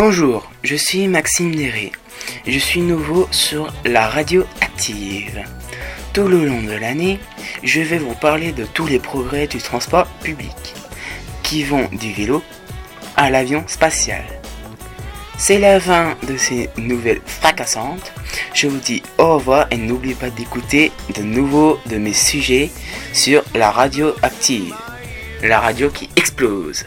Bonjour, je suis Maxime Néré. Je suis nouveau sur la radio active. Tout le long de l'année, je vais vous parler de tous les progrès du transport public, qui vont du vélo à l'avion spatial. C'est la fin de ces nouvelles fracassantes. Je vous dis au revoir et n'oubliez pas d'écouter de nouveaux de mes sujets sur la radio active. La radio qui explose.